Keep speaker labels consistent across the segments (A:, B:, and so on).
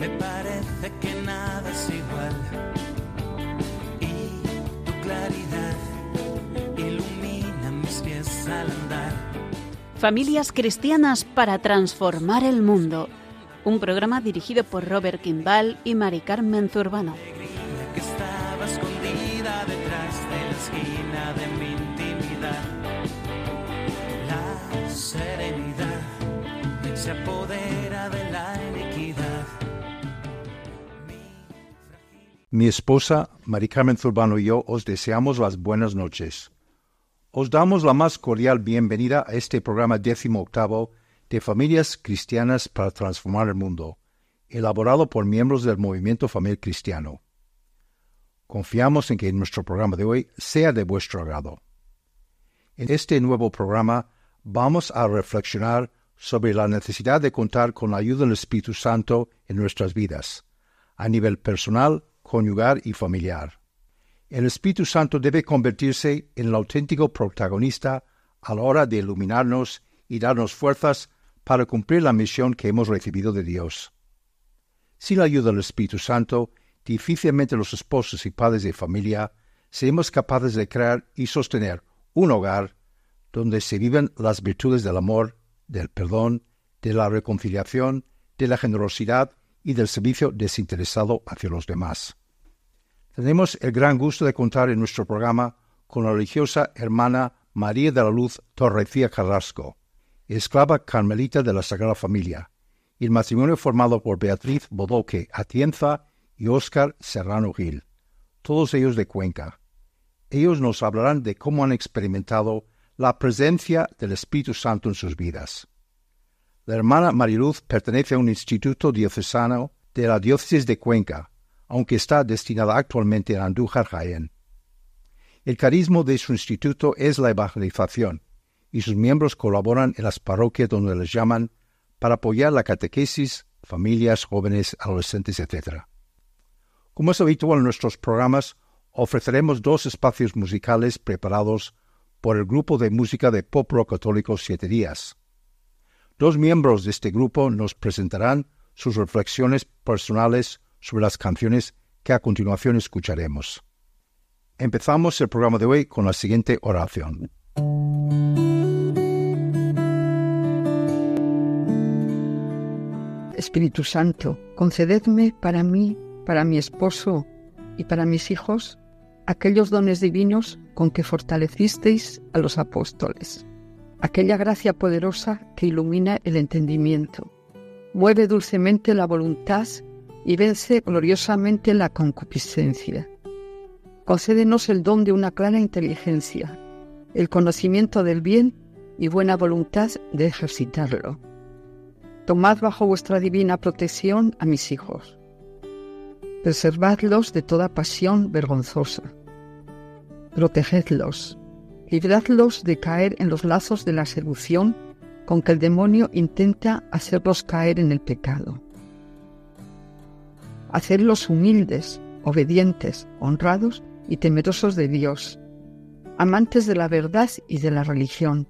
A: Me parece que nada es igual. Y tu claridad ilumina mis pies al andar.
B: Familias cristianas para transformar el mundo. Un programa dirigido por Robert Kimball y Mari Carmen Zurbano.
A: que estaba escondida detrás de la esquina de mi intimidad. La serenidad se apodera
C: Mi esposa, Mari Carmen Zurbano y yo os deseamos las buenas noches. Os damos la más cordial bienvenida a este programa décimo octavo de Familias Cristianas para Transformar el Mundo, elaborado por miembros del Movimiento Familiar Cristiano. Confiamos en que nuestro programa de hoy sea de vuestro agrado. En este nuevo programa vamos a reflexionar sobre la necesidad de contar con la ayuda del Espíritu Santo en nuestras vidas, a nivel personal, conyugal y familiar. El Espíritu Santo debe convertirse en el auténtico protagonista a la hora de iluminarnos y darnos fuerzas para cumplir la misión que hemos recibido de Dios. Sin la ayuda del Espíritu Santo, difícilmente los esposos y padres de familia seremos capaces de crear y sostener un hogar donde se viven las virtudes del amor, del perdón, de la reconciliación, de la generosidad y del servicio desinteresado hacia los demás. Tenemos el gran gusto de contar en nuestro programa con la religiosa hermana María de la Luz Torrecía Carrasco, esclava carmelita de la Sagrada Familia, y el matrimonio formado por Beatriz Bodoque Atienza y Óscar Serrano Gil, todos ellos de Cuenca. Ellos nos hablarán de cómo han experimentado la presencia del Espíritu Santo en sus vidas. La hermana Mariluz pertenece a un instituto diocesano de la diócesis de Cuenca, aunque está destinada actualmente en Andújar, Jaén. El carisma de su instituto es la evangelización, y sus miembros colaboran en las parroquias donde les llaman para apoyar la catequesis, familias, jóvenes, adolescentes, etc. Como es habitual en nuestros programas, ofreceremos dos espacios musicales preparados por el grupo de música de pop rock católico Siete Días. Dos miembros de este grupo nos presentarán sus reflexiones personales sobre las canciones que a continuación escucharemos. Empezamos el programa de hoy con la siguiente oración.
D: Espíritu Santo, concededme para mí, para mi esposo y para mis hijos aquellos dones divinos con que fortalecisteis a los apóstoles, aquella gracia poderosa que ilumina el entendimiento, mueve dulcemente la voluntad y vence gloriosamente la concupiscencia. Concédenos el don de una clara inteligencia, el conocimiento del bien y buena voluntad de ejercitarlo. Tomad bajo vuestra divina protección a mis hijos. Preservadlos de toda pasión vergonzosa. Protegedlos. Libradlos de caer en los lazos de la seducción con que el demonio intenta hacerlos caer en el pecado. Hacerlos humildes, obedientes, honrados y temerosos de Dios, amantes de la verdad y de la religión.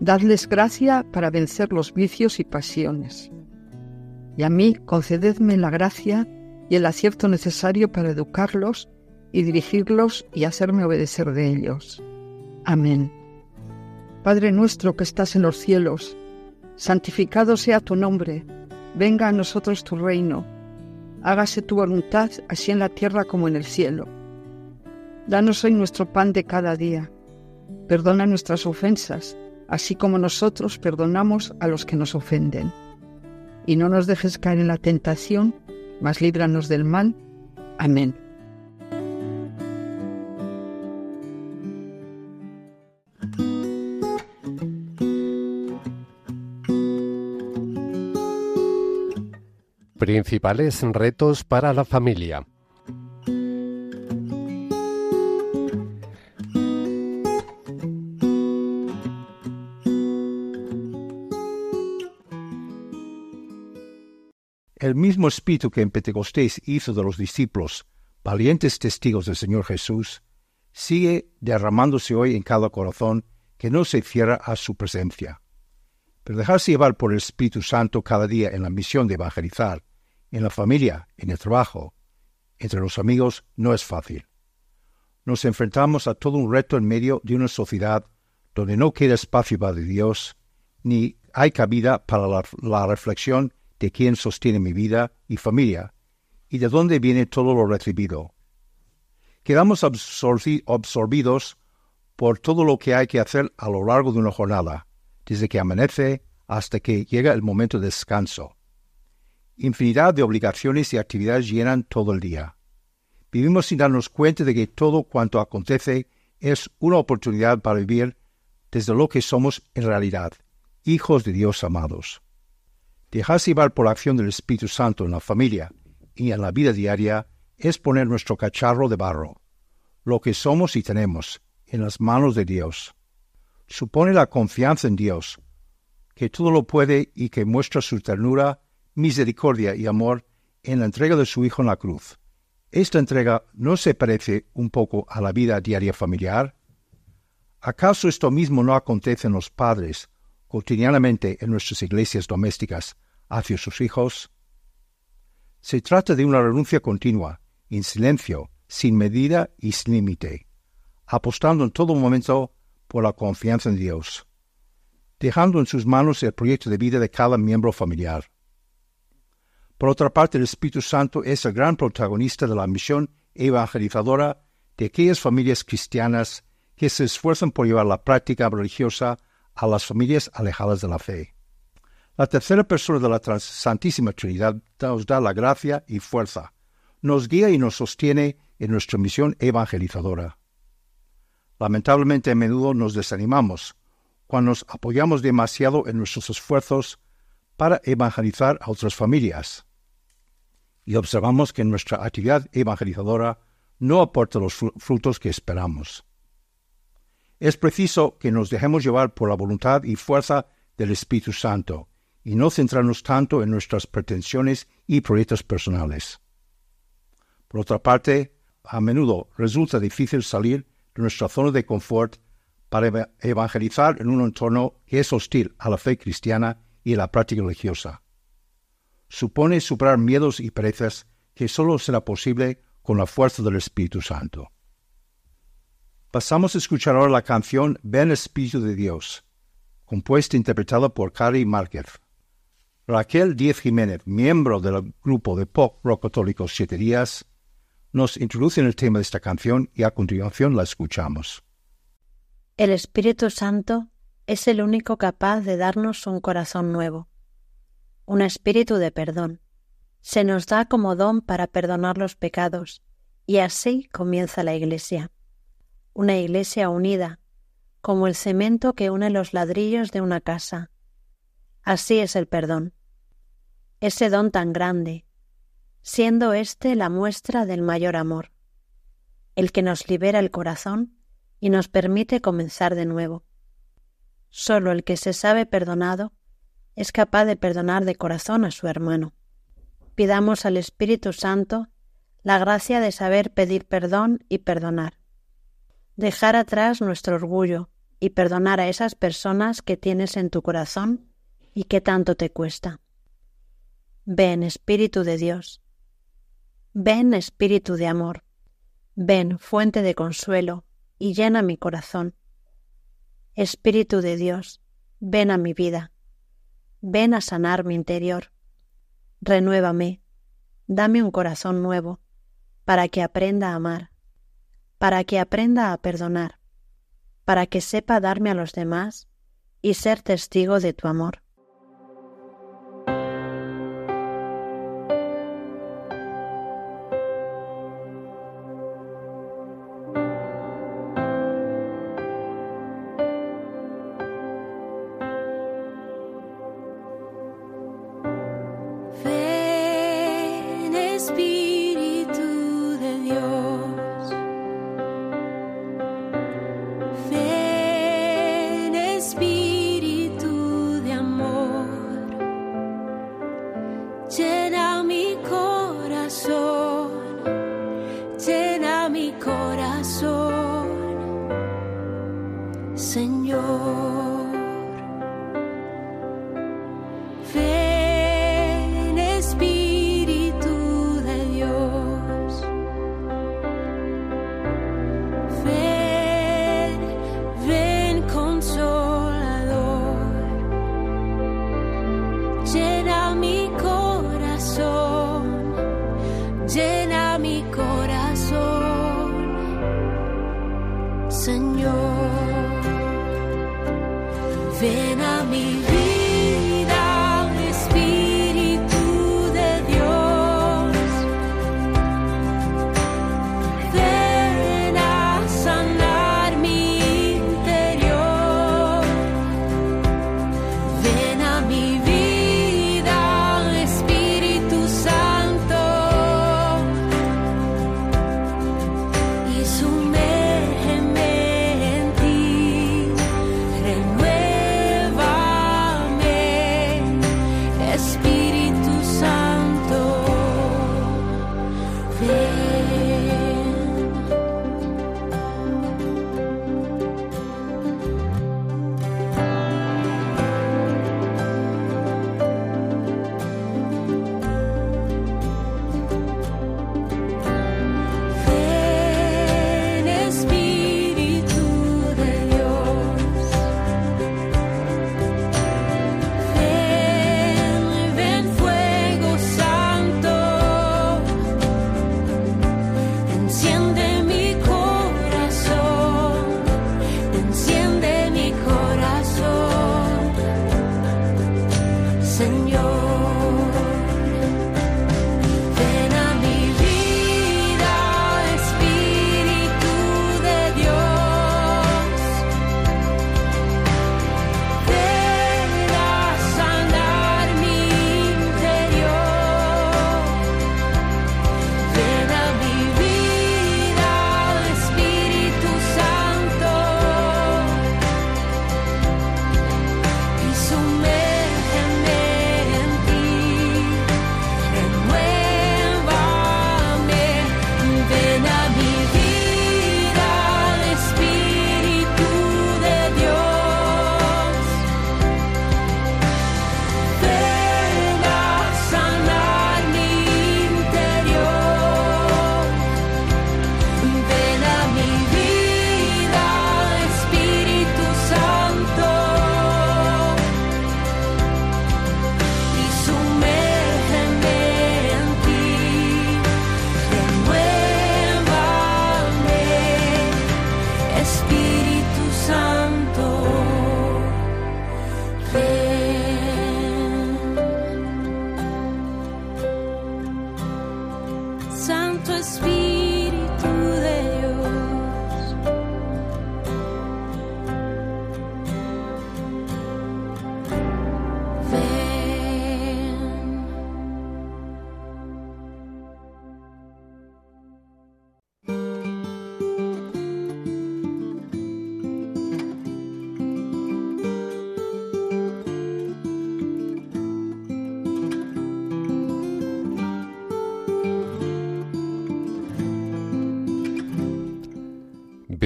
D: Dadles gracia para vencer los vicios y pasiones. Y a mí concededme la gracia y el acierto necesario para educarlos y dirigirlos y hacerme obedecer de ellos. Amén. Padre nuestro que estás en los cielos, santificado sea tu nombre, venga a nosotros tu reino, hágase tu voluntad así en la tierra como en el cielo. Danos hoy nuestro pan de cada día, perdona nuestras ofensas, así como nosotros perdonamos a los que nos ofenden. Y no nos dejes caer en la tentación, mas líbranos del mal. Amén.
E: Principales retos para la familia.
C: El mismo espíritu que en Pentecostés hizo de los discípulos valientes testigos del Señor Jesús, sigue derramándose hoy en cada corazón que no se cierra a su presencia. Pero dejarse llevar por el Espíritu Santo cada día en la misión de evangelizar en la familia, en el trabajo, entre los amigos, no es fácil. Nos enfrentamos a todo un reto en medio de una sociedad donde no queda espacio para Dios, ni hay cabida para la, reflexión de quién sostiene mi vida y familia, y de dónde viene todo lo recibido. Quedamos absorbidos por todo lo que hay que hacer a lo largo de una jornada, desde que amanece hasta que llega el momento de descanso. Infinidad de obligaciones y actividades llenan todo el día. Vivimos sin darnos cuenta de que todo cuanto acontece es una oportunidad para vivir desde lo que somos en realidad, hijos de Dios amados. Dejarse llevar por la acción del Espíritu Santo en la familia y en la vida diaria es poner nuestro cacharro de barro, lo que somos y tenemos, en las manos de Dios. Supone la confianza en Dios, que todo lo puede y que muestra su ternura, misericordia y amor en la entrega de su Hijo en la cruz. ¿Esta entrega no se parece un poco a la vida diaria familiar? ¿Acaso esto mismo no acontece en los padres cotidianamente en nuestras iglesias domésticas hacia sus hijos? Se trata de una renuncia continua, en silencio, sin medida y sin límite, apostando en todo momento por la confianza en Dios, dejando en sus manos el proyecto de vida de cada miembro familiar. Por otra parte, el Espíritu Santo es el gran protagonista de la misión evangelizadora de aquellas familias cristianas que se esfuerzan por llevar la práctica religiosa a las familias alejadas de la fe. La tercera persona de la Santísima Trinidad nos da la gracia y fuerza, nos guía y nos sostiene en nuestra misión evangelizadora. Lamentablemente a menudo nos desanimamos cuando nos apoyamos demasiado en nuestros esfuerzos para evangelizar a otras familias. Y observamos que nuestra actividad evangelizadora no aporta los frutos que esperamos. Es preciso que nos dejemos llevar por la voluntad y fuerza del Espíritu Santo y no centrarnos tanto en nuestras pretensiones y proyectos personales. Por otra parte, a menudo resulta difícil salir de nuestra zona de confort para evangelizar en un entorno que es hostil a la fe cristiana y la práctica religiosa. Supone superar miedos y perezas que solo será posible con la fuerza del Espíritu Santo. Pasamos a escuchar ahora la canción Ven Espíritu de Dios, compuesta e interpretada por Cari Márquez. Raquel Díez Jiménez, miembro del grupo de pop rock católico Siete Días, nos introduce en el tema de esta canción y a continuación la escuchamos.
F: El Espíritu Santo es el único capaz de darnos un corazón nuevo, un espíritu de perdón. Se nos da como don para perdonar los pecados, y así comienza la Iglesia. Una Iglesia unida, como el cemento que une los ladrillos de una casa. Así es el perdón. Ese don tan grande, siendo éste la muestra del mayor amor, el que nos libera el corazón y nos permite comenzar de nuevo. Solo el que se sabe perdonado es capaz de perdonar de corazón a su hermano. Pidamos al Espíritu Santo la gracia de saber pedir perdón y perdonar, dejar atrás nuestro orgullo y perdonar a esas personas que tienes en tu corazón y que tanto te cuesta. Ven, Espíritu de Dios, Ven Espíritu de amor, ven fuente de consuelo y llena mi corazón. Espíritu de Dios, ven a mi vida, ven a sanar mi interior. Renuévame, dame un corazón nuevo, para que aprenda a amar, para que aprenda a perdonar, para que sepa darme a los demás y ser testigo de tu amor.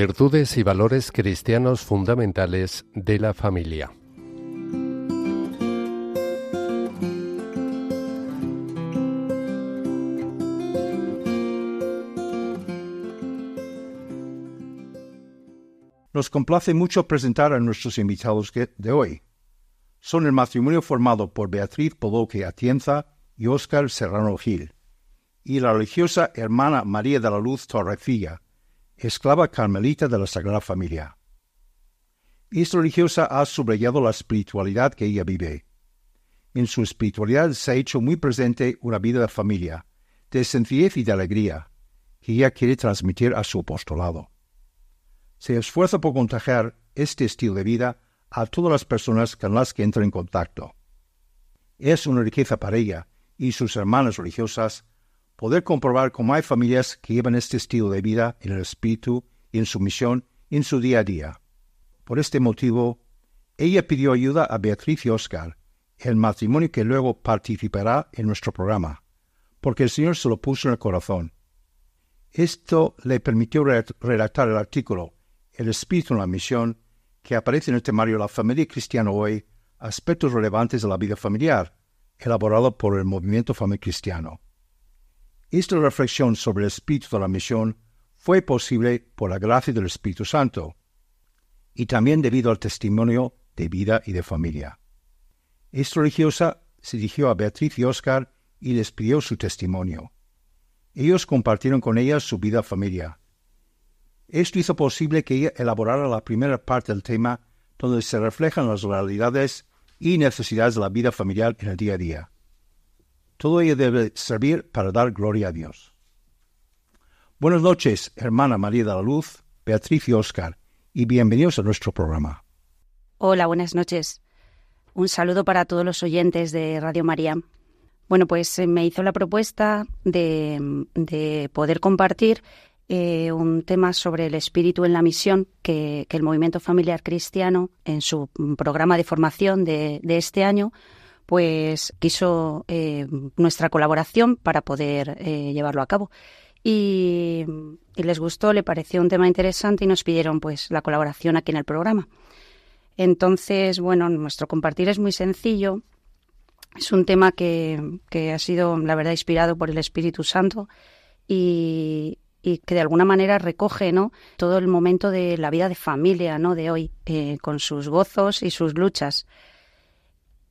E: Virtudes y valores cristianos fundamentales de la familia.
C: Nos complace mucho presentar a nuestros invitados de hoy. Son el matrimonio formado por Beatriz Poloque Atienza y Óscar Serrano Gil, y la religiosa hermana María de la Luz Torrecilla, esclava carmelita de la Sagrada Familia. Esta religiosa ha subrayado la espiritualidad que ella vive. En su espiritualidad se ha hecho muy presente una vida de familia, de sencillez y de alegría, que ella quiere transmitir a su apostolado. Se esfuerza por contagiar este estilo de vida a todas las personas con las que entra en contacto. Es una riqueza para ella y sus hermanas religiosas poder comprobar cómo hay familias que llevan este estilo de vida en el espíritu y en su misión en su día a día. Por este motivo, ella pidió ayuda a Beatriz y Oscar, el matrimonio que luego participará en nuestro programa, porque el Señor se lo puso en el corazón. Esto le permitió redactar el artículo El espíritu en la misión, que aparece en el temario La familia cristiana hoy, aspectos relevantes de la vida familiar, elaborado por el movimiento familiar cristiano. Esta reflexión sobre el espíritu de la misión fue posible por la gracia del Espíritu Santo y también debido al testimonio de vida y de familia. Esta religiosa se dirigió a Beatriz y Oscar y les pidió su testimonio. Ellos compartieron con ella su vida familia. Esto hizo posible que ella elaborara la primera parte del tema donde se reflejan las realidades y necesidades de la vida familiar en el día a día. Todo ello debe servir para dar gloria a Dios. Buenas noches, hermana María de la Luz, Beatriz y Oscar, y bienvenidos a nuestro programa.
G: Hola, buenas noches. Un saludo para todos los oyentes de Radio María. Bueno, pues eh, me hizo la propuesta de, poder compartir eh, un tema sobre el espíritu en la misión que, el Movimiento Familiar Cristiano, en su programa de formación de este año, pues quiso eh, nuestra colaboración para poder eh, llevarlo a cabo. Y, les gustó, le pareció un tema interesante y nos pidieron pues la colaboración aquí en el programa. Entonces, bueno, nuestro compartir es muy sencillo. Es un tema que, ha sido, la verdad, inspirado por el Espíritu Santo y, que de alguna manera recoge ¿no? todo el momento de la vida de familia ¿no? de hoy, eh, con sus gozos y sus luchas.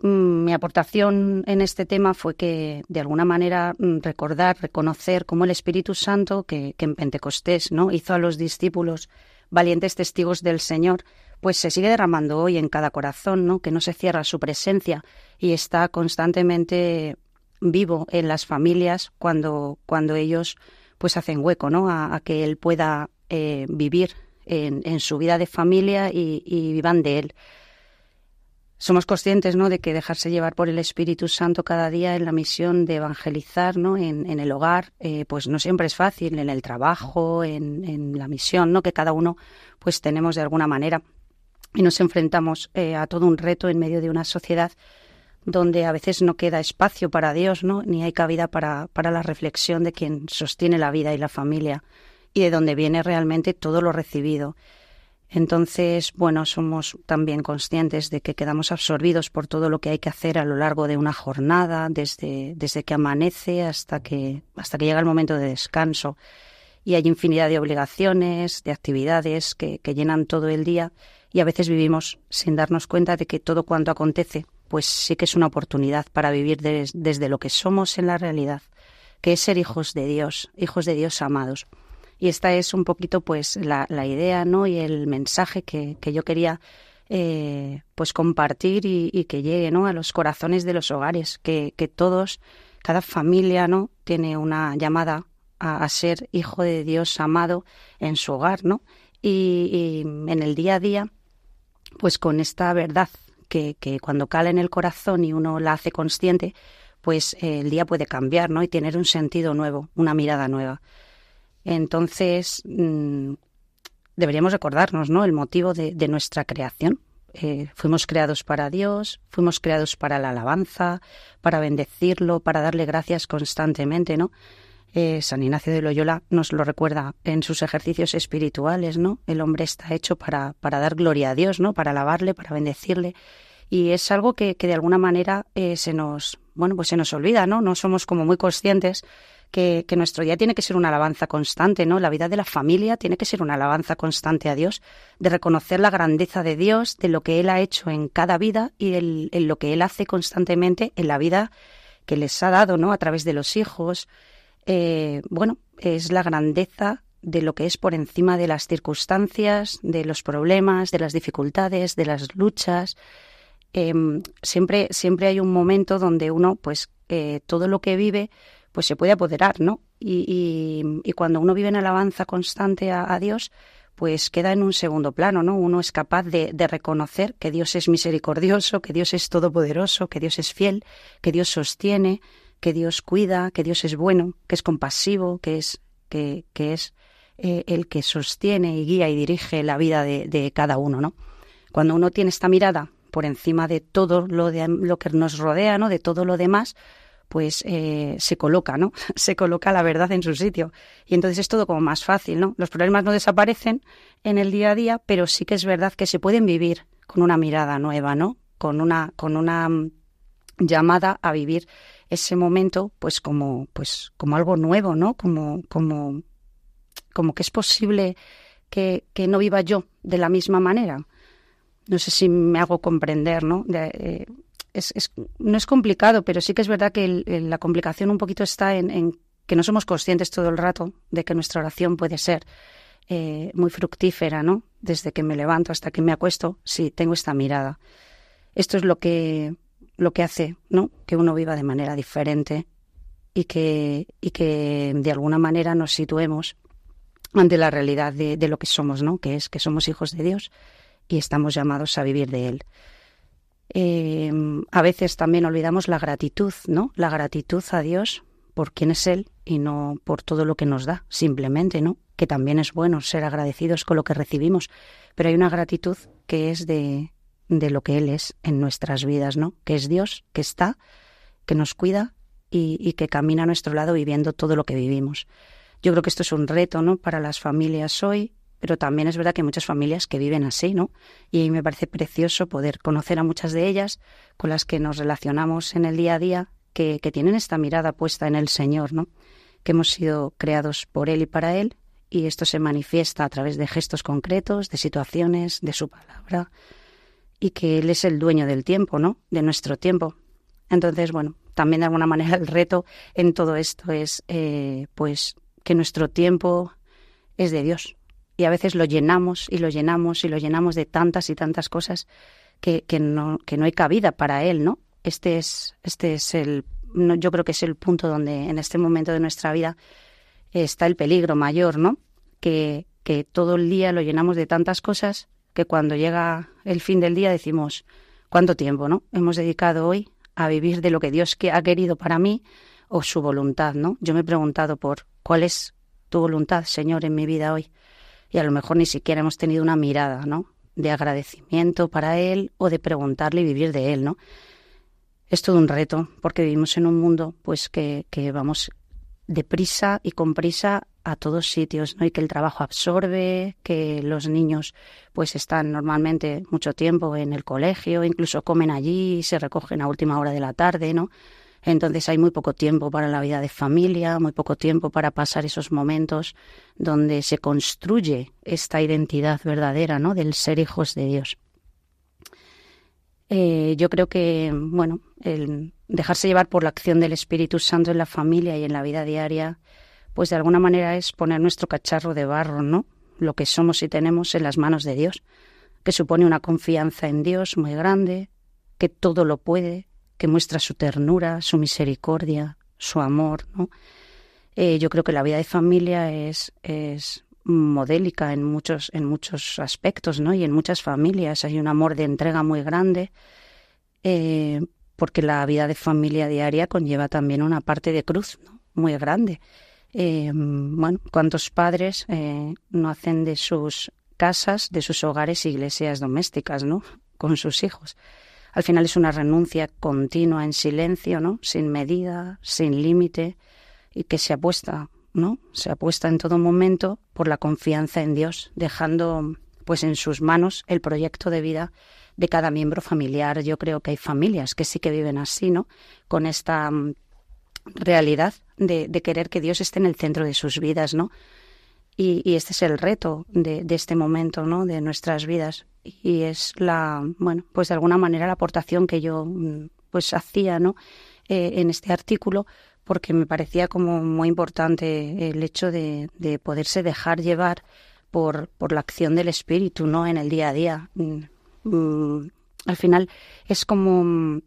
G: Mm, mi aportación en este tema fue que, de alguna manera, mm, recordar, reconocer cómo el Espíritu Santo, que, en Pentecostés ¿no? hizo a los discípulos valientes testigos del Señor, pues se sigue derramando hoy en cada corazón. Que no se cierra su presencia y está constantemente vivo en las familias cuando, cuando ellos pues hacen hueco, ¿no? A, que él pueda eh, vivir en, su vida de familia y vivan de él somos conscientes ¿no? de que dejarse llevar por el Espíritu Santo cada día en la misión de evangelizar ¿no? en, el hogar, eh, pues no siempre es fácil, en el trabajo, en, en, la misión ¿no? que cada uno pues tenemos de alguna manera. Y nos enfrentamos eh, a todo un reto en medio de una sociedad donde a veces no queda espacio para Dios, ¿no? ni hay cabida para, para la reflexión de quien sostiene la vida y la familia y de donde viene realmente todo lo recibido. Entonces, bueno, somos también conscientes de que quedamos absorbidos por todo lo que hay que hacer a lo largo de una jornada, desde, desde que amanece hasta que, hasta que llega el momento de descanso. Y hay infinidad de obligaciones, de actividades que, que llenan todo el día y a veces vivimos sin darnos cuenta de que todo cuanto acontece, pues sí que es una oportunidad para vivir desde lo que somos en la realidad, que es ser hijos de Dios, hijos de Dios amados. Y esta es un poquito pues la, la idea ¿no? y el mensaje que, que yo quería eh, pues compartir y, que llegue ¿no? a los corazones de los hogares, que, que todos, cada familia ¿no? tiene una llamada a, ser hijo de Dios amado en su hogar, ¿no? Y, y en el día a día, pues con esta verdad que, que, cuando cala en el corazón y uno la hace consciente, pues eh, el día puede cambiar, ¿no? Y tener un sentido nuevo, una mirada nueva. Entonces, mmm, deberíamos recordarnos ¿no? el motivo de, de nuestra creación. Eh, fuimos creados para Dios, fuimos creados para la alabanza, para bendecirlo, para darle gracias constantemente, ¿no? Eh, San Ignacio de Loyola nos lo recuerda en sus ejercicios espirituales, ¿no? El hombre está hecho para, para dar gloria a Dios, ¿no? Para alabarle, para bendecirle. Y es algo que, que de alguna manera eh, se nos, bueno, pues se nos olvida, ¿no? No somos como muy conscientes que, nuestro día tiene que ser una alabanza constante, ¿no? La vida de la familia tiene que ser una alabanza constante a Dios, de reconocer la grandeza de Dios, de lo que Él ha hecho en cada vida y en lo que Él hace constantemente en la vida que les ha dado, ¿no? A través de los hijos. Eh, bueno, es la grandeza de lo que es por encima de las circunstancias, de los problemas, de las dificultades, de las luchas. Eh, siempre, siempre hay un momento donde uno, pues, eh, todo lo que vive, pues se puede apoderar, ¿no? Y, y, cuando uno vive en alabanza constante a, Dios, pues queda en un segundo plano, ¿no? Uno es capaz de, de, reconocer que Dios es misericordioso, que Dios es todopoderoso, que Dios es fiel, que Dios sostiene, que Dios cuida, que Dios es bueno, que es compasivo, que es, que, que es eh, el que sostiene y guía y dirige la vida de, de cada uno, ¿no? Cuando uno tiene esta mirada por encima de todo lo, de, lo que nos rodea, ¿no? De todo lo demás, pues eh, se coloca, ¿no? Se coloca la verdad en su sitio. Y entonces es todo como más fácil, ¿no? Los problemas no desaparecen en el día a día, pero sí que es verdad que se pueden vivir con una mirada nueva, ¿no? Con una, con una mm, llamada a vivir ese momento, pues como, pues como algo nuevo, ¿no? Como, como, como que es posible que, que no viva yo de la misma manera. No sé si me hago comprender, ¿no? Eh, es, no es complicado, pero sí que es verdad que el, la complicación un poquito está en, en, que no somos conscientes todo el rato de que nuestra oración puede ser eh, muy fructífera, ¿no? Desde que me levanto hasta que me acuesto, sí, tengo esta mirada. Esto es lo que, lo que hace, ¿no? Que uno viva de manera diferente y que, y que de alguna manera nos situemos ante la realidad de, de lo que somos, ¿no? Que es que somos hijos de Dios y estamos llamados a vivir de Él. Eh, a veces también olvidamos la gratitud, ¿no? La gratitud a Dios por quién es Él y no por todo lo que nos da, simplemente, ¿no? Que también es bueno ser agradecidos con lo que recibimos, pero hay una gratitud que es de, de lo que Él es en nuestras vidas, ¿no? Que es Dios, que está, que nos cuida y, y que camina a nuestro lado viviendo todo lo que vivimos. Yo creo que esto es un reto, ¿no? Para las familias hoy, pero también es verdad que hay muchas familias que viven así, ¿no? Y me parece precioso poder conocer a muchas de ellas con las que nos relacionamos en el día a día, que, tienen esta mirada puesta en el Señor, ¿no? Que hemos sido creados por Él y para Él, y esto se manifiesta a través de gestos concretos, de situaciones, de su palabra, y que Él es el dueño del tiempo, ¿no? De nuestro tiempo. Entonces, bueno, también de alguna manera el reto en todo esto es, eh, pues, que nuestro tiempo es de Dios, y a veces lo llenamos y lo llenamos y lo llenamos de tantas y tantas cosas que, que, no, que no hay cabida para él, ¿no? Este es, este es el, yo creo que es el punto donde en este momento de nuestra vida está el peligro mayor, ¿no? Que, que todo el día lo llenamos de tantas cosas que cuando llega el fin del día decimos, ¿cuánto tiempo, no? Hemos dedicado hoy a vivir de lo que Dios ha querido para mí o su voluntad, ¿no? Yo me he preguntado por cuál es tu voluntad, Señor, en mi vida hoy. Y a lo mejor ni siquiera hemos tenido una mirada, ¿no? De agradecimiento para Él o de preguntarle y vivir de Él, ¿no? Es todo un reto porque vivimos en un mundo, pues, que, que vamos deprisa y con prisa a todos sitios, ¿no? Y que el trabajo absorbe, que los niños pues están normalmente mucho tiempo en el colegio, incluso comen allí se recogen a última hora de la tarde, ¿no? Entonces hay muy poco tiempo para la vida de familia, muy poco tiempo para pasar esos momentos donde se construye esta identidad verdadera, ¿no? Del ser hijos de Dios. Eh, yo creo que, bueno, el dejarse llevar por la acción del Espíritu Santo en la familia y en la vida diaria, pues de alguna manera es poner nuestro cacharro de barro, ¿no? Lo que somos y tenemos en las manos de Dios, que supone una confianza en Dios muy grande, que todo lo puede, que muestra su ternura, su misericordia, su amor, ¿no? Eh, yo creo que la vida de familia es, es modélica en muchos, en muchos aspectos, ¿no? Y en muchas familias hay un amor de entrega muy grande, eh, porque la vida de familia diaria conlleva también una parte de cruz, ¿no? Muy grande. Eh, bueno, ¿cuántos padres no hacen de sus casas, de sus hogares, iglesias domésticas, ¿no? Con sus hijos. Al final es una renuncia continua en silencio, ¿no? Sin medida, sin límite, y que se apuesta ¿no? Se apuesta en todo momento por la confianza en Dios, dejando pues en sus manos el proyecto de vida de cada miembro familiar. Yo creo que hay familias que sí que viven así, ¿no? Con esta mm, realidad de, querer que Dios esté en el centro de sus vidas, ¿no? Y, este es el reto de, este momento, ¿no? De nuestras vidas. Y es la, bueno, pues de alguna manera la aportación que yo mm, pues hacía, ¿no? Eh, en este artículo, porque me parecía como muy importante el hecho de, poderse dejar llevar por, por, la acción del espíritu, ¿no? En el día a día. Mm, mm, al final es como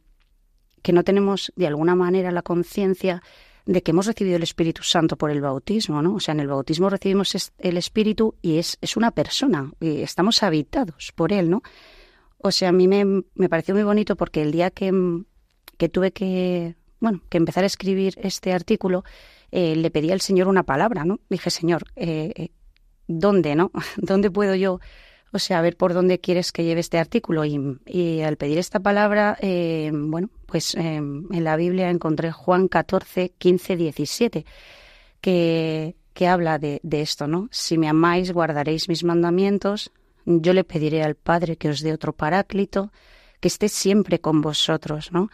G: que no tenemos de alguna manera la conciencia de que hemos recibido el Espíritu Santo por el bautismo, ¿no? O sea, en el bautismo recibimos el Espíritu y es, es una persona, y estamos habitados por él, ¿no? O sea, a mí me, me pareció muy bonito porque el día que, que tuve que bueno, que empezar a escribir este artículo, eh, le pedí al Señor una palabra, ¿no? Dije, Señor, eh, eh, ¿dónde, no? ¿Dónde puedo yo, o sea, a ver por dónde quieres que lleve este artículo? Y, al pedir esta palabra, bueno, pues en la Biblia encontré Juan 14, 15, 17, que, que habla de, de esto, ¿no? Si me amáis, guardaréis mis mandamientos, yo le pediré al Padre que os dé otro paráclito, que esté siempre con vosotros, ¿no?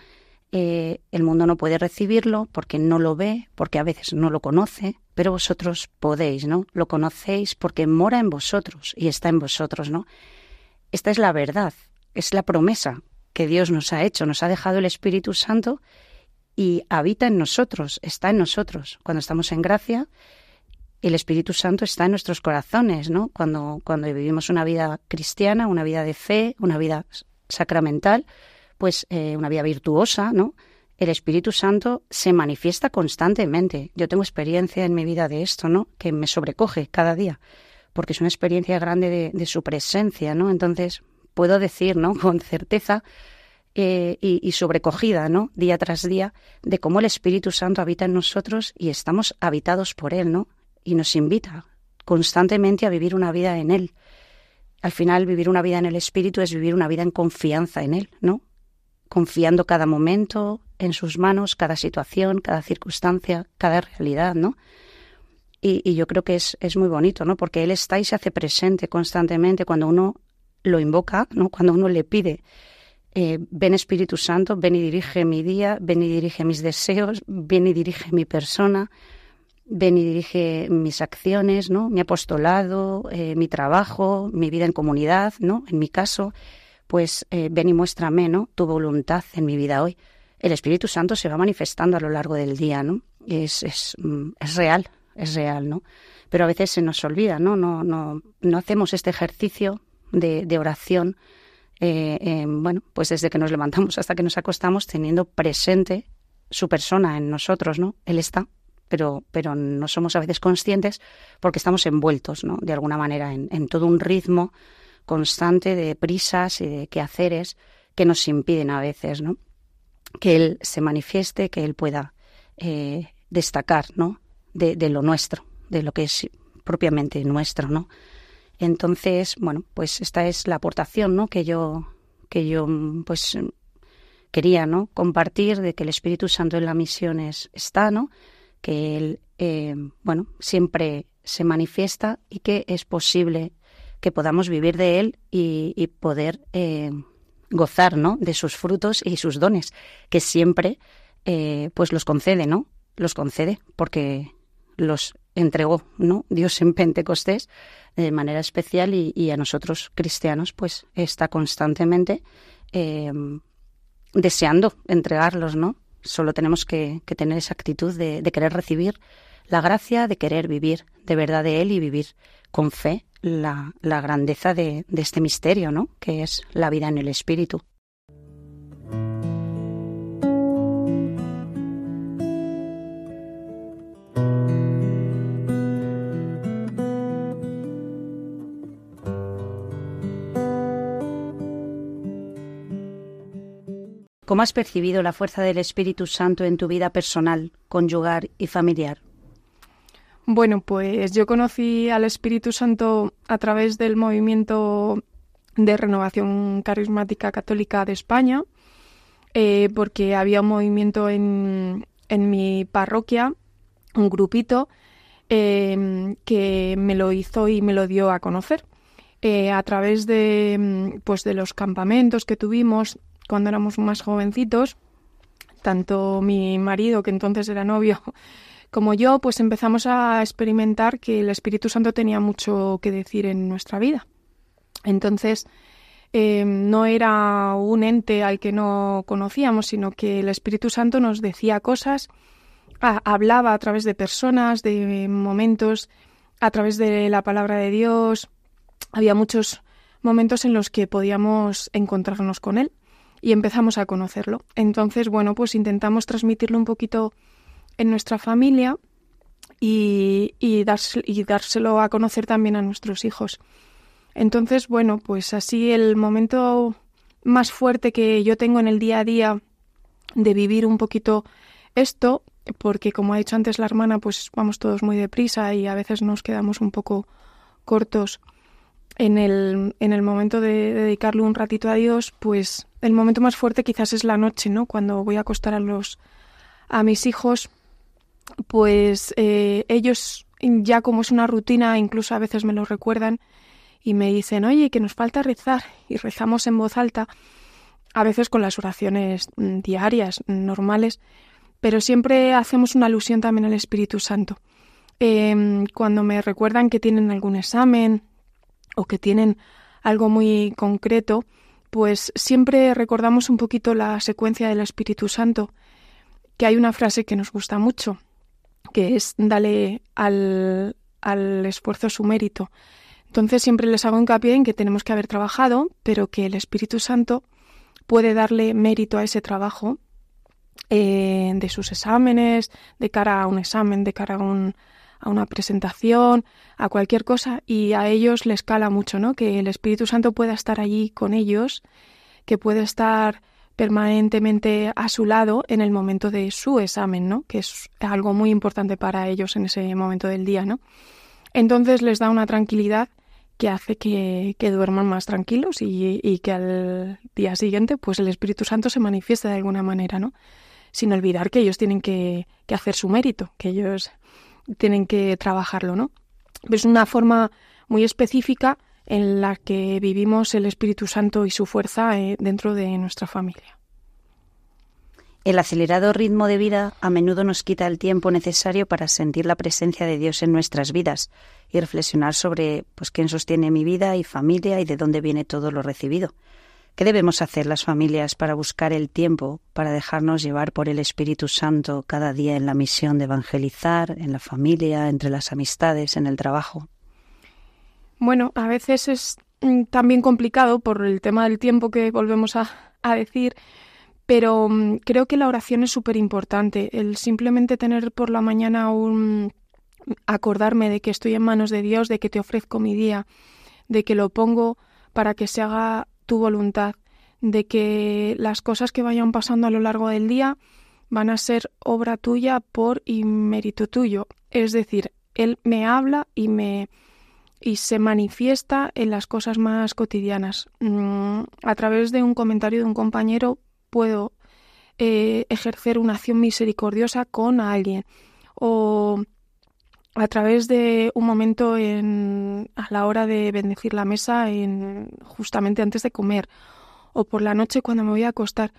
G: Eh, el mundo no puede recibirlo porque no lo ve, porque a veces no lo conoce, pero vosotros podéis, ¿no? Lo conocéis porque mora en vosotros y está en vosotros, ¿no? Esta es la verdad, es la promesa que Dios nos ha hecho, nos ha dejado el Espíritu Santo y habita en nosotros, está en nosotros. Cuando estamos en gracia, el Espíritu Santo está en nuestros corazones, ¿no? Cuando, cuando vivimos una vida cristiana, una vida de fe, una vida sacramental, pues eh, una vida virtuosa, ¿no? El Espíritu Santo se manifiesta constantemente. Yo tengo experiencia en mi vida de esto, ¿no? Que me sobrecoge cada día, porque es una experiencia grande de, su presencia, ¿no? Entonces puedo decir, ¿no? Con certeza eh, y, y, sobrecogida, ¿no? Día tras día, de cómo el Espíritu Santo habita en nosotros y estamos habitados por Él, ¿no? Y nos invita constantemente a vivir una vida en Él. Al final, vivir una vida en el Espíritu es vivir una vida en confianza en Él, ¿no? Confiando cada momento en sus manos, cada situación, cada circunstancia, cada realidad, ¿no? Y, yo creo que es, es, muy bonito, ¿no? Porque Él está y se hace presente constantemente cuando uno lo invoca, ¿no? Cuando uno le pide, eh, ven Espíritu Santo, ven y dirige mi día, ven y dirige mis deseos, ven y dirige mi persona, ven y dirige mis acciones, ¿no? Mi apostolado, eh, mi trabajo, mi vida en comunidad, ¿no? En mi caso, pues eh, ven y muéstrame, ¿no? Tu voluntad en mi vida hoy. El Espíritu Santo se va manifestando a lo largo del día, ¿no? Es, es, mm, es real, es real, ¿no? Pero a veces se nos olvida, ¿no? No, no, no hacemos este ejercicio de, de oración, eh, bueno, pues desde que nos levantamos hasta que nos acostamos, teniendo presente su persona en nosotros, ¿no? Él está, pero, pero no somos a veces conscientes porque estamos envueltos, ¿no? De alguna manera en, en todo un ritmo constante de prisas y de quehaceres que nos impiden a veces, ¿no? Que Él se manifieste, que Él pueda eh, destacar, ¿no? De, lo nuestro, de lo que es propiamente nuestro, ¿no? Entonces, bueno, pues esta es la aportación, ¿no? Que yo, que yo, pues quería, ¿no? Compartir de que el Espíritu Santo en la misión es, está, ¿no? Que Él, eh, bueno, siempre se manifiesta y que es posible que podamos vivir de él y, poder eh, gozar ¿no? de sus frutos y sus dones, que siempre eh, pues los concede, ¿no? Los concede porque los entregó, ¿no? Dios en Pentecostés de manera especial y, a nosotros cristianos pues está constantemente eh, deseando entregarlos, ¿no? Solo tenemos que, tener esa actitud de, de querer recibir la gracia, de querer vivir de verdad de Él y vivir con fe la, la grandeza de, de este misterio, ¿no? Que es la vida en el Espíritu. ¿Cómo has percibido la fuerza del Espíritu Santo en tu vida personal, conyugar y familiar?
H: Bueno, pues yo conocí al Espíritu Santo a través del movimiento de renovación carismática católica de España, eh, porque había un movimiento en, en, mi parroquia, un grupito, em, que me lo hizo y me lo dio a conocer. Eh, a través de, pues de los campamentos que tuvimos cuando éramos más jovencitos, tanto mi marido, que entonces era novio, como yo, pues empezamos a experimentar que el Espíritu Santo tenía mucho que decir en nuestra vida. Entonces, eh, no era un ente al que no conocíamos, sino que el Espíritu Santo nos decía cosas, hablaba a través de personas, de momentos, a través de la palabra de Dios. Había muchos momentos en los que podíamos encontrarnos con Él y empezamos a conocerlo. Entonces, bueno, pues intentamos transmitirlo un poquito en nuestra familia y, y, dárselo a conocer también a nuestros hijos. Entonces, bueno, pues así el momento más fuerte que yo tengo en el día a día de vivir un poquito esto, porque como ha dicho antes la hermana, pues vamos todos muy deprisa y a veces nos quedamos un poco cortos en el, en el momento de dedicarle un ratito a Dios, pues el momento más fuerte quizás es la noche, ¿no? Cuando voy a acostar a los a mis hijos pues eh, ellos ya como es una rutina, incluso a veces me lo recuerdan y me dicen, oye, que nos falta rezar y rezamos en voz alta, a veces con las oraciones mm, diarias, normales, pero siempre hacemos una alusión también al Espíritu Santo. Em, cuando me recuerdan que tienen algún examen o que tienen algo muy concreto, pues siempre recordamos un poquito la secuencia del Espíritu Santo, que hay una frase que nos gusta mucho, que es dale al, al esfuerzo su mérito. Entonces siempre les hago hincapié en que tenemos que haber trabajado, pero que el Espíritu Santo puede darle mérito a ese trabajo eh, de sus exámenes, de cara a un examen, de cara a, un, a una presentación, a cualquier cosa, y a ellos les cala mucho, ¿no? Que el Espíritu Santo pueda estar allí con ellos, que puede estar permanentemente a su lado en el momento de su examen, ¿no? Que es algo muy importante para ellos en ese momento del día, ¿no? Entonces les da una tranquilidad que hace que, duerman más tranquilos y, que al día siguiente pues el Espíritu Santo se manifieste de alguna manera, ¿no? Sin olvidar que ellos tienen que, hacer su mérito, que ellos tienen que trabajarlo, ¿no? Es una forma muy específica en la que vivimos el Espíritu Santo y su fuerza eh, dentro de nuestra familia.
G: El acelerado ritmo de vida a menudo nos quita el tiempo necesario para sentir la presencia de Dios en nuestras vidas y reflexionar sobre pues quién sostiene mi vida y familia y de dónde viene todo lo recibido. ¿Qué debemos hacer las familias para buscar el tiempo para dejarnos llevar por el Espíritu Santo cada día en la misión de evangelizar, en la familia, entre las amistades, en el trabajo?
H: Bueno, a veces es mm, también complicado por el tema del tiempo que volvemos a, decir, pero mm, creo que la oración es súper importante. El simplemente tener por la mañana un acordarme de que estoy en manos de Dios, de que te ofrezco mi día, de que lo pongo para que se haga tu voluntad, de que las cosas que vayan pasando a lo largo del día van a ser obra tuya por y mérito tuyo. Es decir, Él me habla y me y se manifiesta en las cosas más cotidianas. Mm, a través de un comentario de un compañero puedo eh, ejercer una acción misericordiosa con alguien o a través de un momento en, a la hora de bendecir la mesa, en, justamente antes de comer, o por la noche cuando me voy a acostar.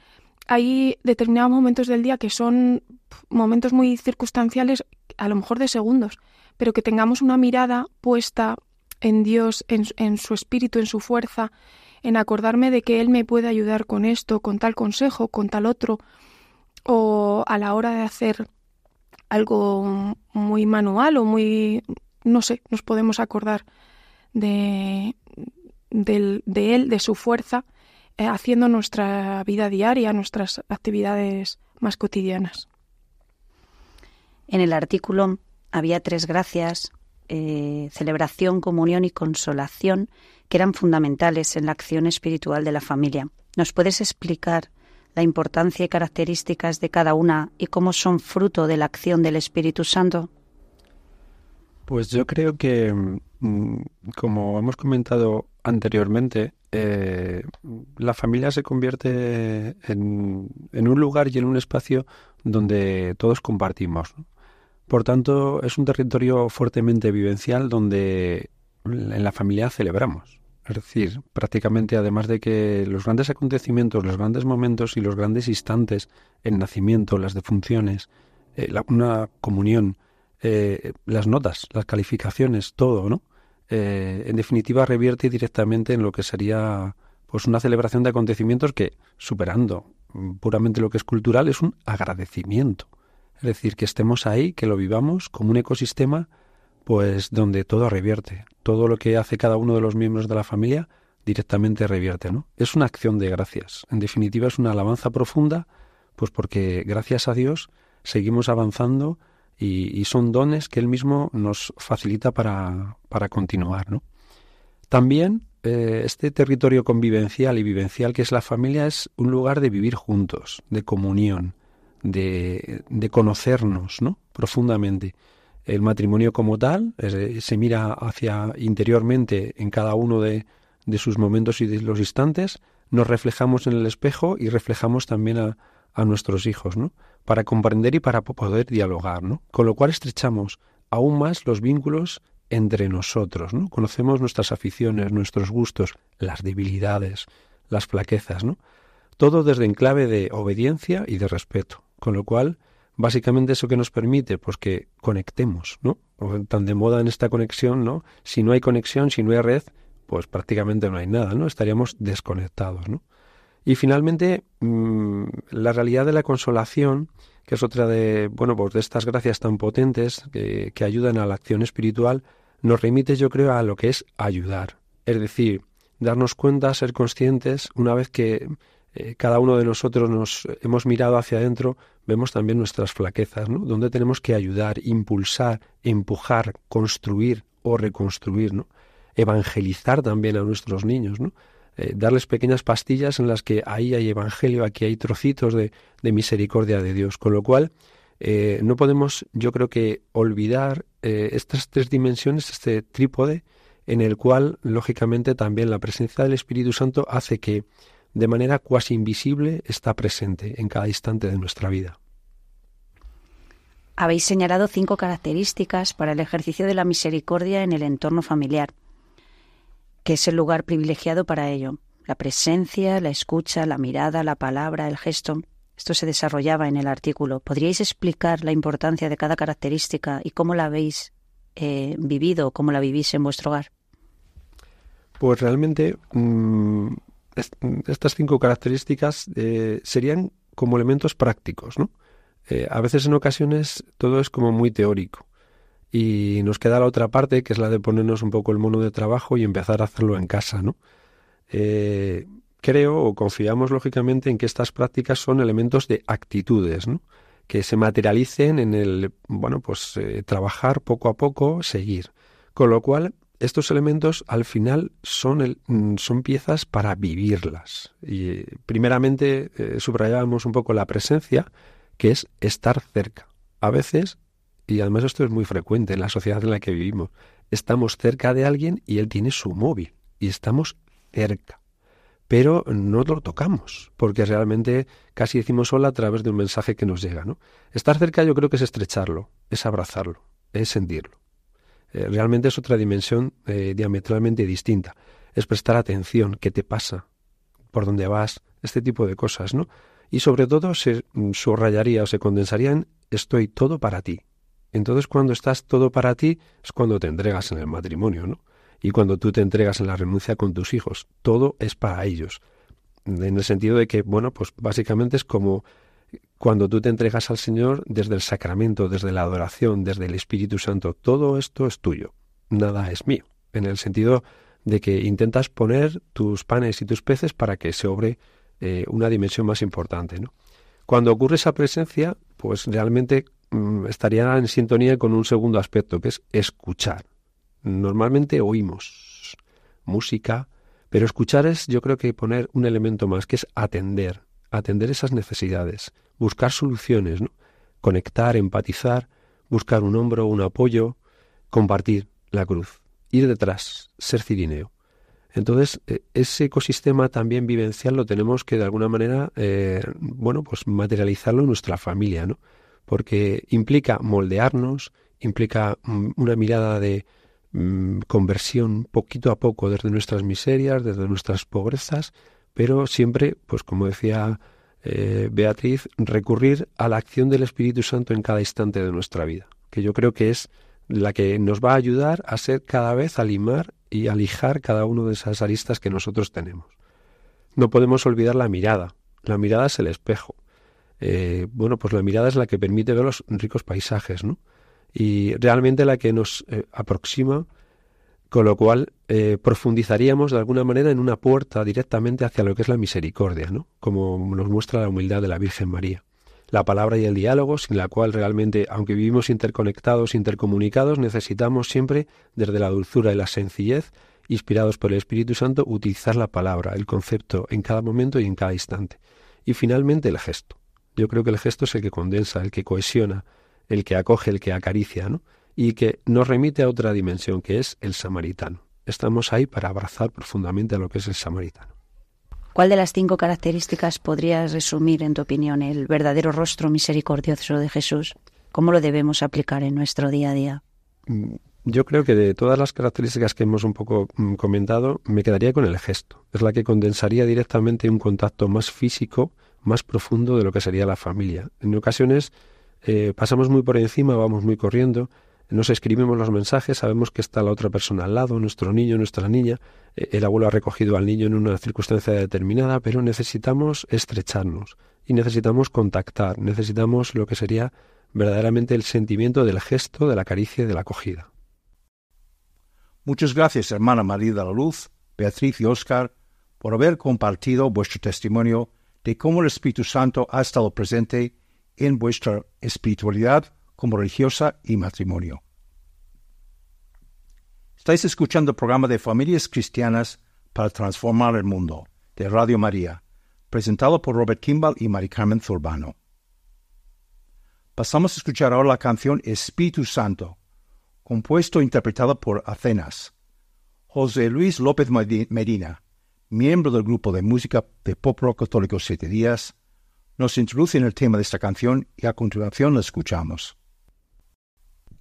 H: Hay determinados momentos del día que son momentos muy circunstanciales, a lo mejor de segundos, pero que tengamos una mirada puesta en Dios, en, en su espíritu, en su fuerza, en acordarme de que Él me puede ayudar con esto, con tal consejo, con tal otro, o a la hora de hacer algo muy manual o muy, no sé, nos podemos acordar de, de, él, de su fuerza, eh, haciendo nuestra vida diaria, nuestras actividades más cotidianas.
G: En el artículo había tres gracias, eh, celebración, comunión y consolación, que eran fundamentales en la acción espiritual de la familia. ¿Nos puedes explicar la importancia y características de cada una y cómo son fruto de la acción del Espíritu Santo?
I: Pues yo creo que, mm, como hemos comentado anteriormente, eh, la familia se convierte en, un lugar y en un espacio donde todos compartimos. Por tanto, es un territorio fuertemente vivencial donde en la familia celebramos. Es decir, prácticamente además de que los grandes acontecimientos, los grandes momentos y los grandes instantes, el nacimiento, las defunciones, eh, una comunión, eh, las notas, las calificaciones, todo, ¿no? Eh, en definitiva revierte directamente en lo que sería pues una celebración de acontecimientos que, superando puramente lo que es cultural, es un agradecimiento. Es decir, que estemos ahí, que lo vivamos como un ecosistema pues donde todo revierte, todo lo que hace cada uno de los miembros de la familia directamente revierte, ¿no? Es una acción de gracias. En definitiva es una alabanza profunda, pues porque gracias a Dios seguimos avanzando y, son dones que Él mismo nos facilita para, para continuar, ¿no? También eh, este territorio convivencial y vivencial que es la familia es un lugar de vivir juntos, de comunión, de, de conocernos, ¿no? Profundamente el matrimonio como tal, se mira hacia interiormente en cada uno de, de, sus momentos y de los instantes, nos reflejamos en el espejo y reflejamos también a, a nuestros hijos, ¿no? Para comprender y para poder dialogar, ¿no? Con lo cual estrechamos aún más los vínculos entre nosotros, ¿no? Conocemos nuestras aficiones, nuestros gustos, las debilidades, las flaquezas, ¿no? Todo desde enclave de obediencia y de respeto, con lo cual básicamente eso que nos permite, pues que conectemos, ¿no? tan de moda en esta conexión, ¿no? Si no hay conexión, si no hay red, pues prácticamente no hay nada, ¿no? Estaríamos desconectados, ¿no? Y finalmente, mm, la realidad de la consolación, que es otra de, bueno, pues de estas gracias tan potentes que, que ayudan a la acción espiritual, nos remite, yo creo, a lo que es ayudar. Es decir, darnos cuenta, ser conscientes, una vez que eh, cada uno de nosotros nos hemos mirado hacia adentro, vemos también nuestras flaquezas, ¿no? Donde tenemos que ayudar, impulsar, empujar, construir o reconstruir, ¿no? Evangelizar también a nuestros niños, ¿no? Eh, darles pequeñas pastillas en las que ahí hay evangelio, aquí hay trocitos de, misericordia de Dios. Con lo cual, eh, no podemos, yo creo que, olvidar estas tres dimensiones, este trípode, en el cual, lógicamente, también la presencia del Espíritu Santo hace que de manera cuasi invisible está presente en cada instante de nuestra vida.
G: Habéis señalado cinco características para el ejercicio de la misericordia en el entorno familiar, que es el lugar privilegiado para ello. La presencia, la escucha, la mirada, la palabra, el gesto. Esto se desarrollaba en el artículo. ¿Podríais explicar la importancia de cada característica y cómo la habéis eh, vivido cómo la vivís en vuestro hogar?
I: Pues realmente estas cinco características eh, serían como elementos prácticos, ¿no? Eh, a veces en ocasiones todo es como muy teórico y nos queda la otra parte que es la de ponernos un poco el mono de trabajo y empezar a hacerlo en casa, ¿no? Eh, creo o confiamos lógicamente en que estas prácticas son elementos de actitudes, ¿no? que se materialicen en el, bueno, pues trabajar poco a poco, seguir. Con lo cual, estos elementos al final son, el, mm, son piezas para vivirlas. Y primeramente eh, subrayábamos un poco la presencia, que es estar cerca. A veces, y además esto es muy frecuente en la sociedad en la que vivimos, estamos cerca de alguien y él tiene su móvil y estamos cerca pero no lo tocamos, porque realmente casi decimos hola a través de un mensaje que nos llega. ¿no? Estar cerca yo creo que es estrecharlo, es abrazarlo, es sentirlo. Eh, realmente es otra dimensión eh, diametralmente distinta. Es prestar atención, qué te pasa, por dónde vas, este tipo de cosas, ¿no? Y sobre todo se mm, subrayaría o se condensaría en estoy todo para ti. Entonces cuando estás todo para ti es cuando te entregas en el matrimonio, ¿no? y cuando tú te entregas en la renuncia con tus hijos. Todo es para ellos. En el sentido de que, bueno, pues básicamente es como cuando tú te entregas al Señor desde el sacramento, desde la adoración, desde el Espíritu Santo. Todo esto es tuyo, nada es mío. En el sentido de que intentas poner tus panes y tus peces para que se obre eh, una dimensión más importante. Cuando ocurre esa presencia, pues realmente mm, estaría en sintonía con un segundo aspecto, que es escuchar. Normalmente oímos música, pero escuchar es yo creo que poner un elemento más, que es atender, atender esas necesidades, buscar soluciones, ¿no? conectar, empatizar, buscar un hombro, un apoyo, compartir la cruz, ir detrás, ser cirineo. Entonces, e, ese ecosistema también vivencial lo tenemos que de alguna manera, eh, bueno, pues materializarlo en nuestra familia, ¿no? Porque implica moldearnos, implica mm, una mirada de Mm, conversión poquito a poco desde nuestras miserias, desde nuestras pobrezas, pero siempre, pues como decía eh, Beatriz, recurrir a la acción del Espíritu Santo en cada instante de nuestra vida, que yo creo que es la que nos va a ayudar a ser cada vez a limar y a lijar cada uno de esas aristas que nosotros tenemos. No podemos olvidar la mirada. La mirada es el espejo. Eh, bueno, pues la mirada es la que permite ver los ricos paisajes, ¿no? y realmente la que nos eh, aproxima, con lo cual eh, profundizaríamos de alguna manera en una puerta directamente hacia lo que es la misericordia, ¿no? como nos muestra la humildad de la Virgen María. La palabra y el diálogo, sin la cual realmente, aunque vivimos interconectados, intercomunicados, necesitamos siempre, desde la dulzura y la sencillez, inspirados por el Espíritu Santo, utilizar la palabra, el concepto, en cada momento y en cada instante. Y finalmente el gesto. Yo creo que el gesto es el que condensa, el que cohesiona, el que acoge, el que acaricia, ¿no? Y que nos remite a otra dimensión, que es el samaritano. Estamos ahí para abrazar profundamente a lo que es el samaritano.
G: ¿Cuál de las cinco características podrías resumir, en tu opinión, el verdadero rostro misericordioso de Jesús? ¿Cómo lo debemos aplicar en nuestro día a día?
I: Mm, yo creo que de todas las características que hemos un poco mm, comentado, me quedaría con el gesto. Es la que condensaría directamente un contacto más físico, más profundo de lo que sería la familia. En ocasiones eh, pasamos muy por encima, vamos muy corriendo, nos escribimos los mensajes, sabemos que está la otra persona al lado, nuestro niño, nuestra niña, eh, el abuelo ha recogido al niño en una circunstancia determinada, pero necesitamos estrecharnos y necesitamos contactar, necesitamos lo que sería verdaderamente el sentimiento del gesto, de la caricia y de la acogida.
C: Muchas gracias, hermana María de la Luz, Beatriz y Oscar, por haber compartido vuestro testimonio de cómo el Espíritu Santo ha estado presente en vuestra espiritualidad como religiosa y matrimonio. Estáis escuchando el programa de Familias Cristianas para Transformar el Mundo de Radio María, presentado por Robert Kimball y Mari Carmen Zurbano. Pasamos a escuchar ahora la canción Espíritu Santo, compuesto e interpretado por Atenas. José Luis López Medina, miembro del grupo de música de pop rock católico Siete Días, nos introduce en el tema de esta canción y a continuación la escuchamos.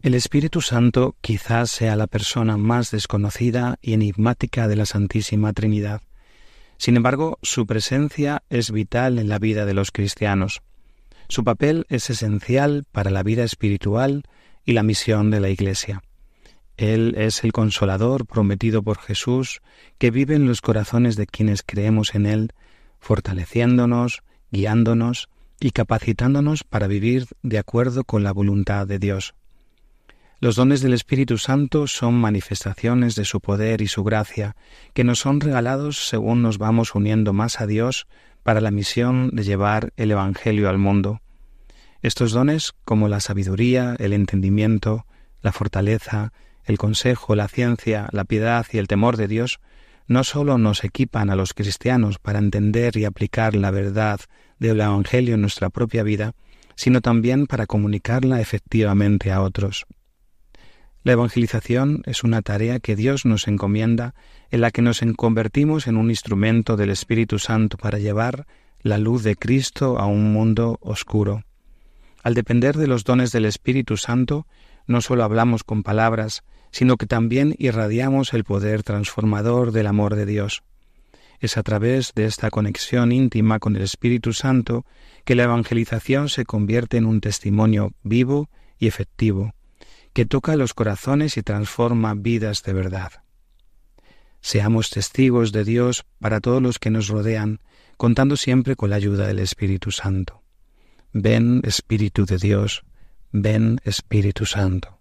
J: El Espíritu Santo quizás sea la persona más desconocida y enigmática de la Santísima Trinidad. Sin embargo, su presencia es vital en la vida de los cristianos. Su papel es esencial para la vida espiritual y la misión de la Iglesia. Él es el consolador prometido por Jesús que vive en los corazones de quienes creemos en Él, fortaleciéndonos, guiándonos y capacitándonos para vivir de acuerdo con la voluntad de Dios. Los dones del Espíritu Santo son manifestaciones de su poder y su gracia, que nos son regalados según nos vamos uniendo más a Dios para la misión de llevar el Evangelio al mundo. Estos dones, como la sabiduría, el entendimiento, la fortaleza, el consejo, la ciencia, la piedad y el temor de Dios, no sólo nos equipan a los cristianos para entender y aplicar la verdad del Evangelio en nuestra propia vida, sino también para comunicarla efectivamente a otros. La evangelización es una tarea que Dios nos encomienda en la que nos convertimos en un instrumento del Espíritu Santo para llevar la luz de Cristo a un mundo oscuro. Al depender de los dones del Espíritu Santo, no solo hablamos con palabras, sino que también irradiamos el poder transformador del amor de Dios. Es a través de esta conexión íntima con el Espíritu Santo que la evangelización se convierte en un testimonio vivo y efectivo, que toca los corazones y transforma vidas de verdad. Seamos testigos de Dios para todos los que nos rodean, contando siempre con la ayuda del Espíritu Santo. Ven Espíritu de Dios, ven Espíritu Santo.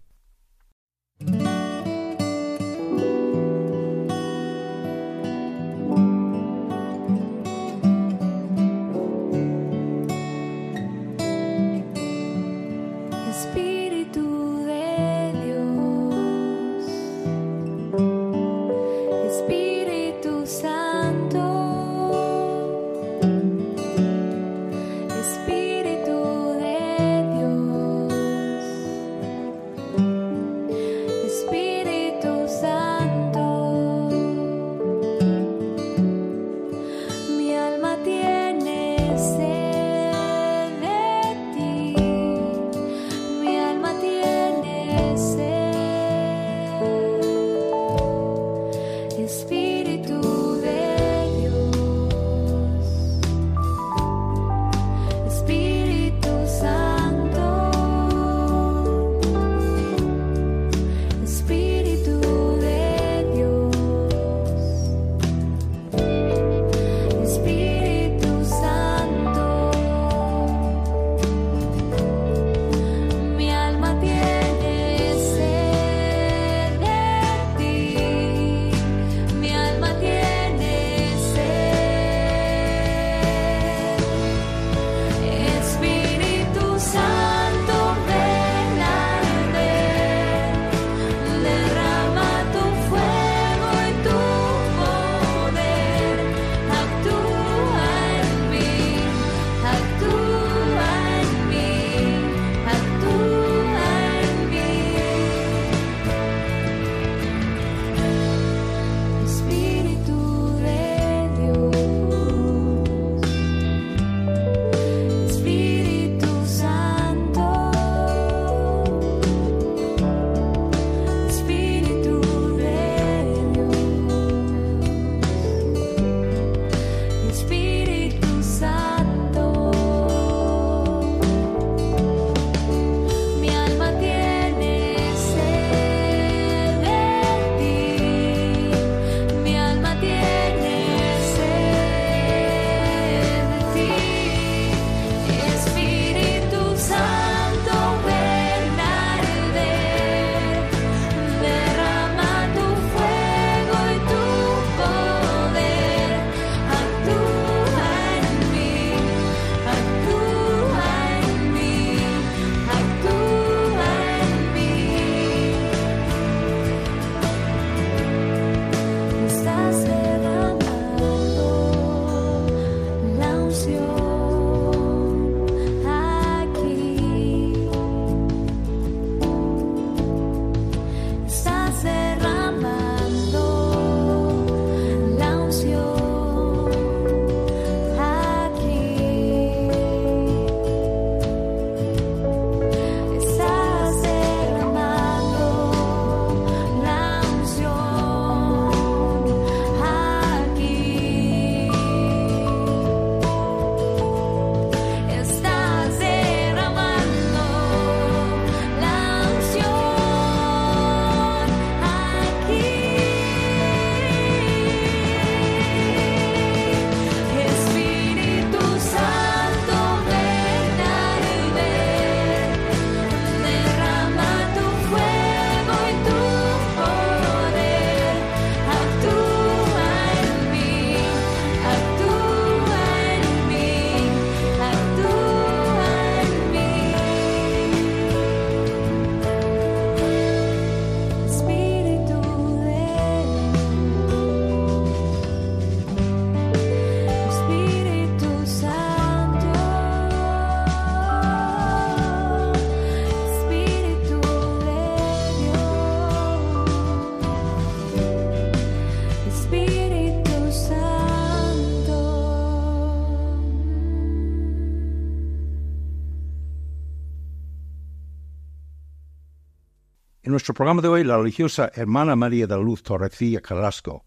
C: Nuestro programa de hoy, la religiosa hermana María de la Luz Torrecilla Carrasco,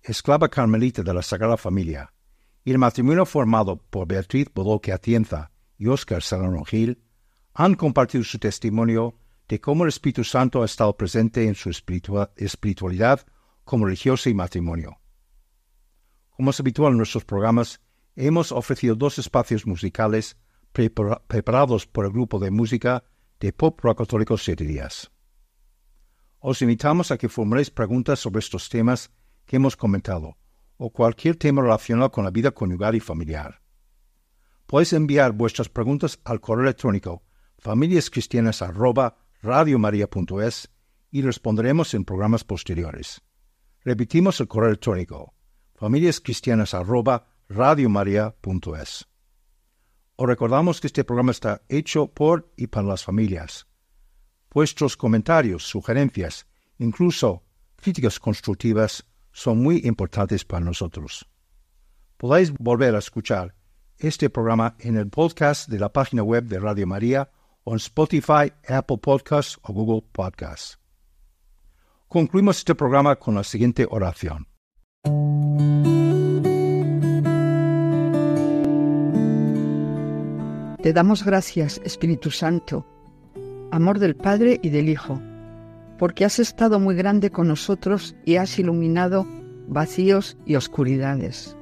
C: esclava carmelita de la Sagrada Familia, y el matrimonio formado por Beatriz Bodoque Atienza y Óscar Serrano Gil, han compartido su testimonio de cómo el Espíritu Santo ha estado presente en su espiritualidad como religiosa y matrimonio. Como es habitual en nuestros programas, hemos ofrecido dos espacios musicales preparados por el grupo de música de Pop Rock Católico Siete Días. Os invitamos a que formuléis preguntas sobre estos temas que hemos comentado o cualquier tema relacionado con la vida conyugal y familiar. Podéis enviar vuestras preguntas al correo electrónico familiascristianas@radiomaria.es y responderemos en programas posteriores. Repetimos el correo electrónico familiascristianas@radiomaria.es. Os recordamos que este programa está hecho por y para las familias. Vuestros comentarios, sugerencias, incluso críticas constructivas son muy importantes para nosotros. Podéis volver a escuchar este programa en el podcast de la página web de Radio María o en Spotify, Apple Podcasts o Google Podcasts. Concluimos este programa con la siguiente oración.
D: Te damos gracias, Espíritu Santo, amor del Padre y del Hijo, porque has estado muy grande con nosotros y has iluminado vacíos y oscuridades.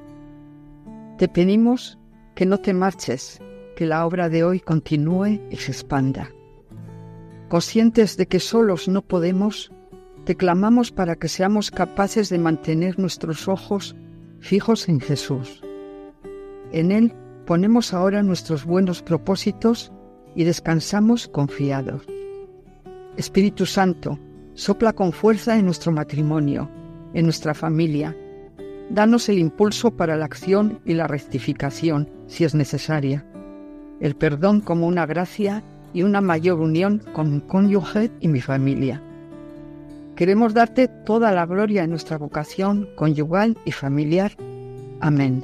D: Te pedimos que no te marches, que la obra de hoy continúe y se expanda. Conscientes de que solos no podemos, te clamamos para que seamos capaces de mantener nuestros ojos fijos en Jesús. En Él ponemos ahora nuestros buenos propósitos y descansamos confiados. Espíritu Santo, sopla con fuerza en nuestro matrimonio, en nuestra familia. Danos el impulso para la acción y la rectificación, si es necesaria. El perdón como una gracia y una mayor unión con mi cónyuge y mi familia. Queremos darte toda la gloria en nuestra vocación conyugal y familiar. Amén.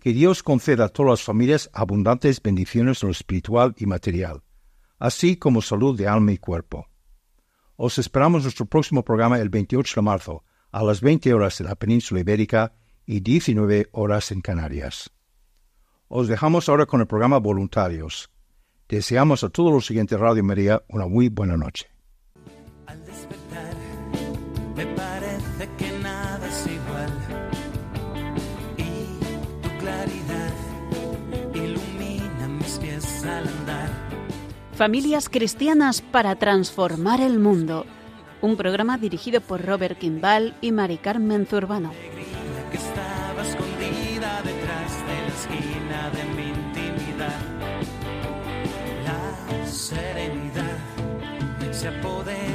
C: Que Dios conceda a todas las familias abundantes bendiciones en lo espiritual y material, así como salud de alma y cuerpo. Os esperamos nuestro próximo programa el 28 de marzo, a las 20 horas en la península ibérica y 19 horas en Canarias. Os dejamos ahora con el programa Voluntarios. Deseamos a todos los siguientes Radio María una muy buena noche.
B: Familias cristianas para transformar el mundo. Un programa dirigido por Robert Kimball y Mari Carmen Zurbano.
A: serenidad se apodera